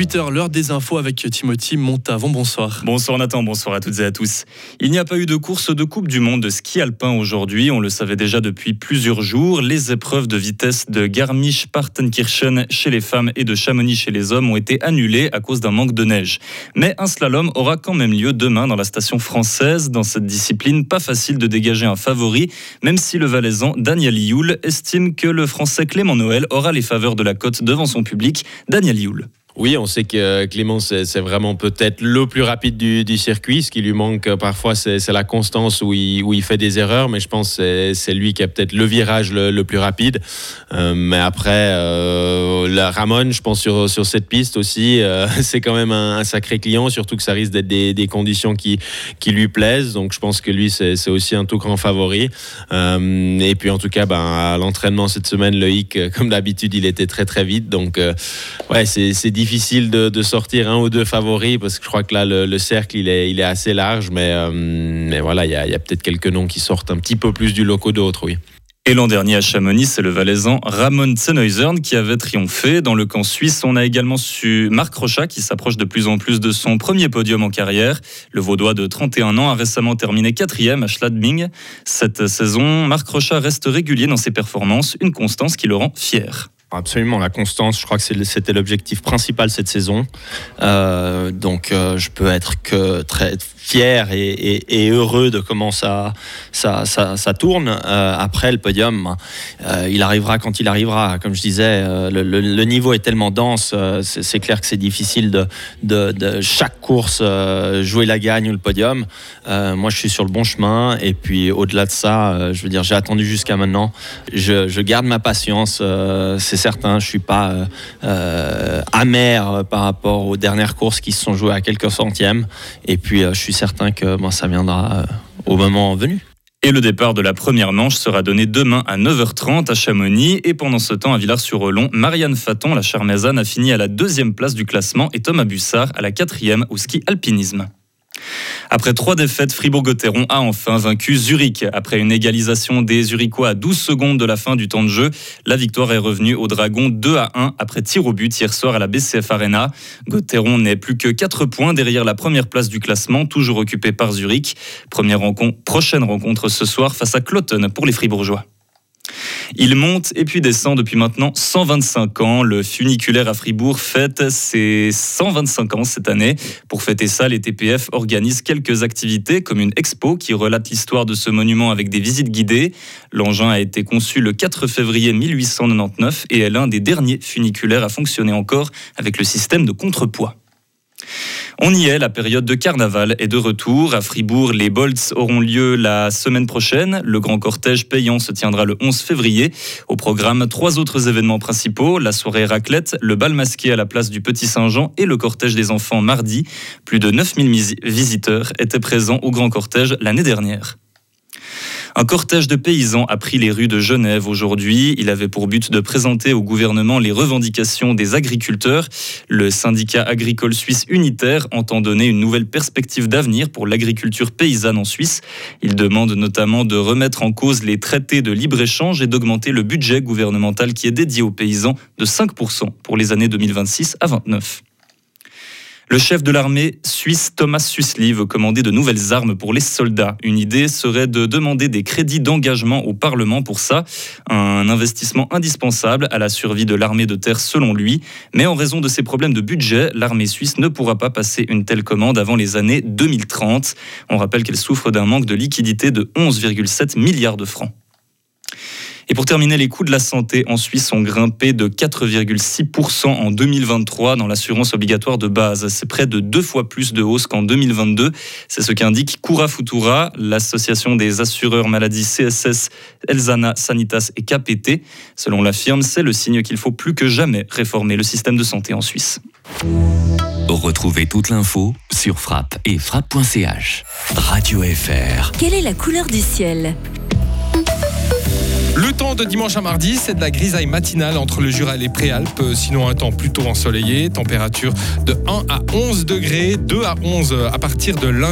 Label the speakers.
Speaker 1: 18h, l'heure des infos avec Timothy Montavon. Bonsoir.
Speaker 2: Bonsoir Nathan, bonsoir à toutes et à tous. Il n'y a pas eu de course de Coupe du Monde de ski alpin aujourd'hui. On le savait déjà depuis plusieurs jours. Les épreuves de vitesse de Garmisch-Partenkirchen chez les femmes et de Chamonix chez les hommes ont été annulées à cause d'un manque de neige. Mais un slalom aura quand même lieu demain dans la station française. Dans cette discipline, pas facile de dégager un favori, même si le valaisan Daniel Youl estime que le français Clément Noël aura les faveurs de la côte devant son public. Daniel Youl.
Speaker 3: Oui, on sait que Clément, c'est vraiment peut-être le plus rapide du, circuit. Ce qui lui manque euh, parfois, c'est la constance où il, fait des erreurs. Mais je pense que c'est lui qui a peut-être le virage le, plus rapide. Euh, mais après, euh, la Ramon, je pense sur, cette piste aussi, c'est quand même un, sacré client, surtout que ça risque d'être des, conditions qui, qui lui plaisent. Donc je pense que lui, c'est aussi un tout grand favori. et puis en tout cas, ben, à l'entraînement cette semaine, Loïc, comme d'habitude, il était très très vite. Donc ouais, c'est difficile de, sortir un ou deux favoris parce que je crois que là, le, cercle, il est, assez large. Mais, euh, mais voilà, il y a, peut-être quelques noms qui sortent un petit peu plus du loco d'autres, oui.
Speaker 2: Et l'an dernier à Chamonix, c'est le Valaisan Ramon Zenhäusern qui avait triomphé. Dans le camp suisse, on a également su Marc Rochat qui s'approche de plus en plus de son premier podium en carrière. Le Vaudois de 31 ans a récemment terminé quatrième à Schladming. Cette saison, Marc Rochat reste régulier dans ses performances, une constance qui le rend fier.
Speaker 4: Absolument, la constance, je crois que c'était l'objectif principal cette saison. Euh, donc euh, je peux être que très fier et, heureux de comment ça, tourne. Euh, après le podium, il arrivera quand il arrivera. Comme je disais, le, niveau est tellement dense, c'est clair que c'est difficile de, chaque course jouer la gagne ou le podium. moi, je suis sur le bon chemin et puis au-delà de ça, je veux dire, j'ai attendu jusqu'à maintenant. Je, je, garde ma patience. c'est certain, je suis pas euh, euh, amer par rapport aux dernières courses qui se sont jouées à quelques centièmes. Et puis, euh, je suis certain que moi, ça viendra au moment venu.
Speaker 2: Et le départ de la première manche sera donné demain à 9h30 à Chamonix. Et pendant ce temps, à Villars-sur-Olon, Marianne Faton, la charmezane, a fini à la deuxième place du classement et Thomas Bussard à la quatrième au ski alpinisme. Après trois défaites, Fribourg-Gotteron a enfin vaincu Zurich. Après une égalisation des Zurichois à 12 secondes de la fin du temps de jeu, la victoire est revenue au Dragon 2 à 1 après tir au but hier soir à la BCF Arena. Gotteron n'est plus que 4 points derrière la première place du classement, toujours occupée par Zurich. Prochaine rencontre ce soir face à Cloton pour les Fribourgeois. Il monte et puis descend depuis maintenant 125 ans. Le funiculaire à Fribourg fête ses 125 ans cette année. Pour fêter ça, les TPF organisent quelques activités comme une expo qui relate l'histoire de ce monument avec des visites guidées. L'engin a été conçu le 4 février 1899 et est l'un des derniers funiculaires à fonctionner encore avec le système de contrepoids. On y est, la période de carnaval est de retour. À Fribourg, les Bolts auront lieu la semaine prochaine. Le grand cortège payant se tiendra le 11 février. Au programme, trois autres événements principaux, la soirée raclette, le bal masqué à la place du Petit Saint-Jean et le cortège des enfants mardi. Plus de 9000 visiteurs étaient présents au grand cortège l'année dernière. Un cortège de paysans a pris les rues de Genève aujourd'hui. Il avait pour but de présenter au gouvernement les revendications des agriculteurs. Le syndicat agricole suisse unitaire entend donner une nouvelle perspective d'avenir pour l'agriculture paysanne en Suisse. Il demande notamment de remettre en cause les traités de libre-échange et d'augmenter le budget gouvernemental qui est dédié aux paysans de 5% pour les années 2026 à 29. Le chef de l'armée suisse Thomas Susli veut commander de nouvelles armes pour les soldats. Une idée serait de demander des crédits d'engagement au Parlement pour ça, un investissement indispensable à la survie de l'armée de terre selon lui. Mais en raison de ses problèmes de budget, l'armée suisse ne pourra pas passer une telle commande avant les années 2030. On rappelle qu'elle souffre d'un manque de liquidité de 11,7 milliards de francs. Et pour terminer, les coûts de la santé en Suisse ont grimpé de 4,6% en 2023 dans l'assurance obligatoire de base. C'est près de deux fois plus de hausse qu'en 2022. C'est ce qu'indique Cura Futura, l'association des assureurs maladies CSS, Elzana, Sanitas et KPT. Selon la firme, c'est le signe qu'il faut plus que jamais réformer le système de santé en Suisse.
Speaker 5: Retrouvez toute l'info sur frappe et frappe.ch. Radio FR.
Speaker 6: Quelle est la couleur du ciel?
Speaker 7: Temps de dimanche à mardi, c'est de la grisaille matinale entre le Jura et les Préalpes, sinon un temps plutôt ensoleillé, température de 1 à 11 degrés, 2 à 11 à partir de lundi.